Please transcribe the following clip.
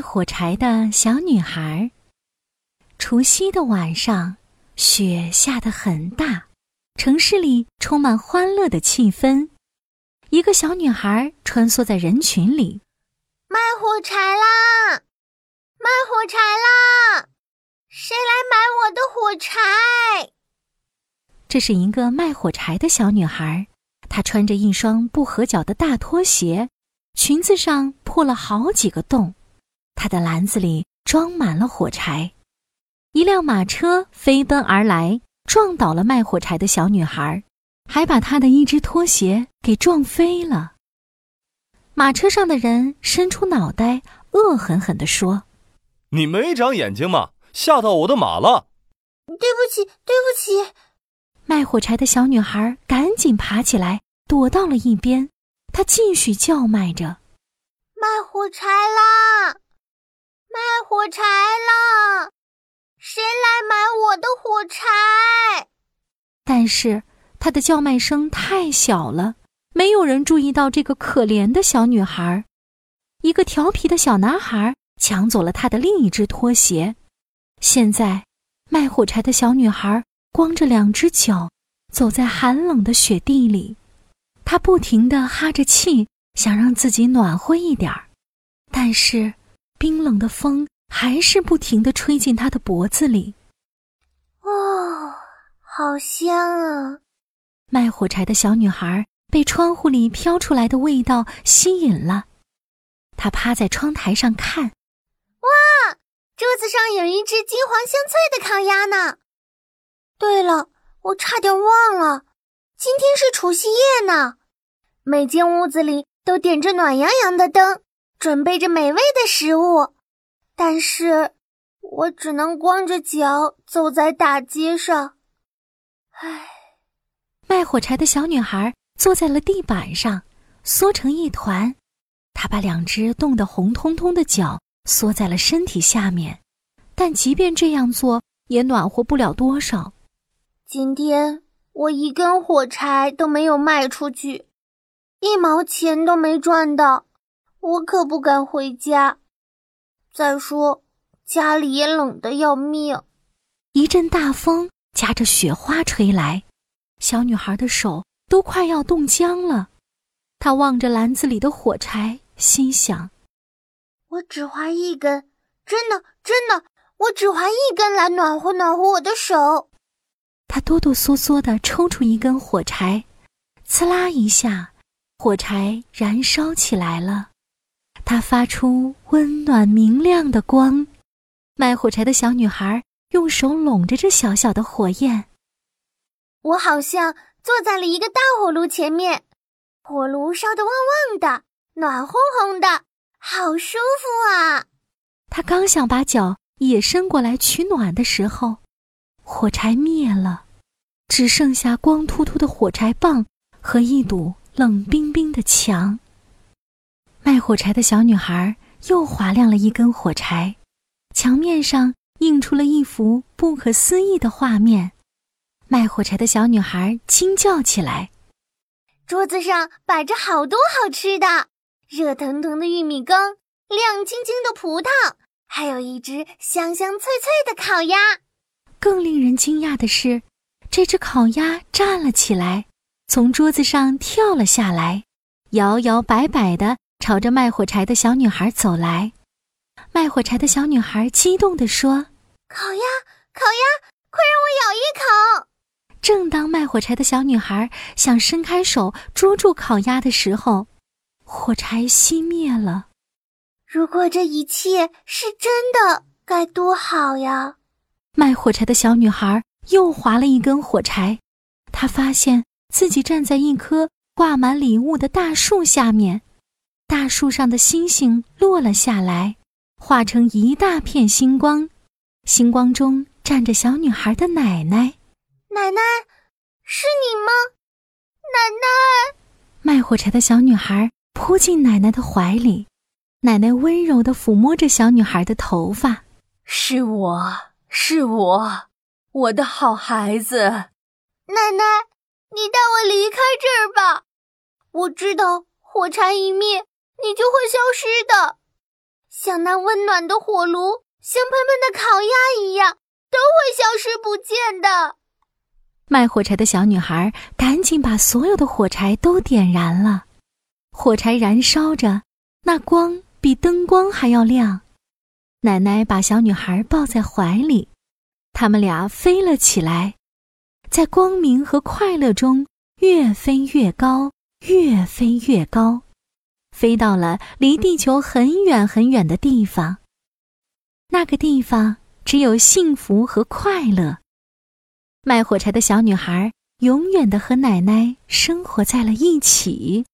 卖火柴的小女孩。除夕的晚上，雪下得很大，城市里充满欢乐的气氛。一个小女孩穿梭在人群里，卖火柴啦！卖火柴啦！谁来买我的火柴？这是一个卖火柴的小女孩，她穿着一双不合脚的大拖鞋，裙子上破了好几个洞。她的篮子里装满了火柴。一辆马车飞奔而来，撞倒了卖火柴的小女孩，还把她的一只拖鞋给撞飞了。马车上的人伸出脑袋，恶狠狠地说：“你没长眼睛吗？吓到我的马了！”对不起，对不起。卖火柴的小女孩赶紧爬起来，躲到了一边。她继续叫卖着：“卖火柴啦！火柴啦！谁来买我的火柴？”但是她的叫卖声太小了，没有人注意到这个可怜的小女孩。一个调皮的小男孩抢走了她的另一只拖鞋。现在，卖火柴的小女孩。光着两只脚，走在寒冷的雪地里，她不停地哈着气，想让自己暖和一点儿，但是冰冷的风还是不停地吹进他的脖子里。哦，好香啊！卖火柴的小女孩被窗户里飘出来的味道吸引了，她趴在窗台上看，哇，桌子上有一只金黄香脆的烤鸭呢。对了，我差点忘了，今天是除夕夜呢。每间屋子里都点着暖洋洋的灯，准备着美味的食物。但是，我只能光着脚走在大街上。唉，卖火柴的小女孩坐在了地板上，缩成一团。她把两只冻得红彤彤的脚缩在了身体下面，但即便这样做，也暖和不了多少。今天我一根火柴都没有卖出去，一毛钱都没赚到，我可不敢回家。再说家里也冷得要命。一阵大风夹着雪花吹来，小女孩的手都快要冻僵了。她望着篮子里的火柴，心想：“我只划一根，真的真的，我只划一根来暖和暖和我的手。”她哆哆嗦嗦地抽出一根火柴，刺啦一下，火柴燃烧起来了。它发出温暖明亮的光。卖火柴的小女孩用手拢着这小小的火焰。我好像坐在了一个大火炉前面，火炉烧得旺旺的，暖烘烘的，好舒服啊！她刚想把脚也伸过来取暖的时候。火柴灭了，只剩下光秃秃的火柴棒和一堵冷冰冰的墙。卖火柴的小女孩又划亮了一根火柴，墙面上映出了一幅不可思议的画面。卖火柴的小女孩惊叫起来：“桌子上摆着好多好吃的，热腾腾的玉米羹，亮晶晶的葡萄，还有一只香香脆脆的烤鸭。”更令人惊讶的是，这只烤鸭站了起来，从桌子上跳了下来，摇摇摆摆地朝着卖火柴的小女孩走来。卖火柴的小女孩激动地说：“烤鸭，烤鸭，快让我咬一口！”正当卖火柴的小女孩想伸开手捉住烤鸭的时候，火柴熄灭了。如果这一切是真的，该多好呀！卖火柴的小女孩又划了一根火柴，她发现自己站在一棵挂满礼物的大树下面，大树上的星星落了下来，化成一大片星光，星光中站着小女孩的奶奶。奶奶，是你吗？奶奶！卖火柴的小女孩扑进奶奶的怀里，奶奶温柔地抚摸着小女孩的头发。是我。是我，我的好孩子。奶奶，你带我离开这儿吧。我知道火柴一灭，你就会消失的。像那温暖的火炉、香喷喷的烤鸭一样，都会消失不见的。卖火柴的小女孩赶紧把所有的火柴都点燃了，火柴燃烧着，那光比灯光还要亮。奶奶把小女孩抱在怀里，他们俩飞了起来，在光明和快乐中越飞越高，越飞越高，飞到了离地球很远很远的地方。那个地方只有幸福和快乐。卖火柴的小女孩永远的和奶奶生活在了一起。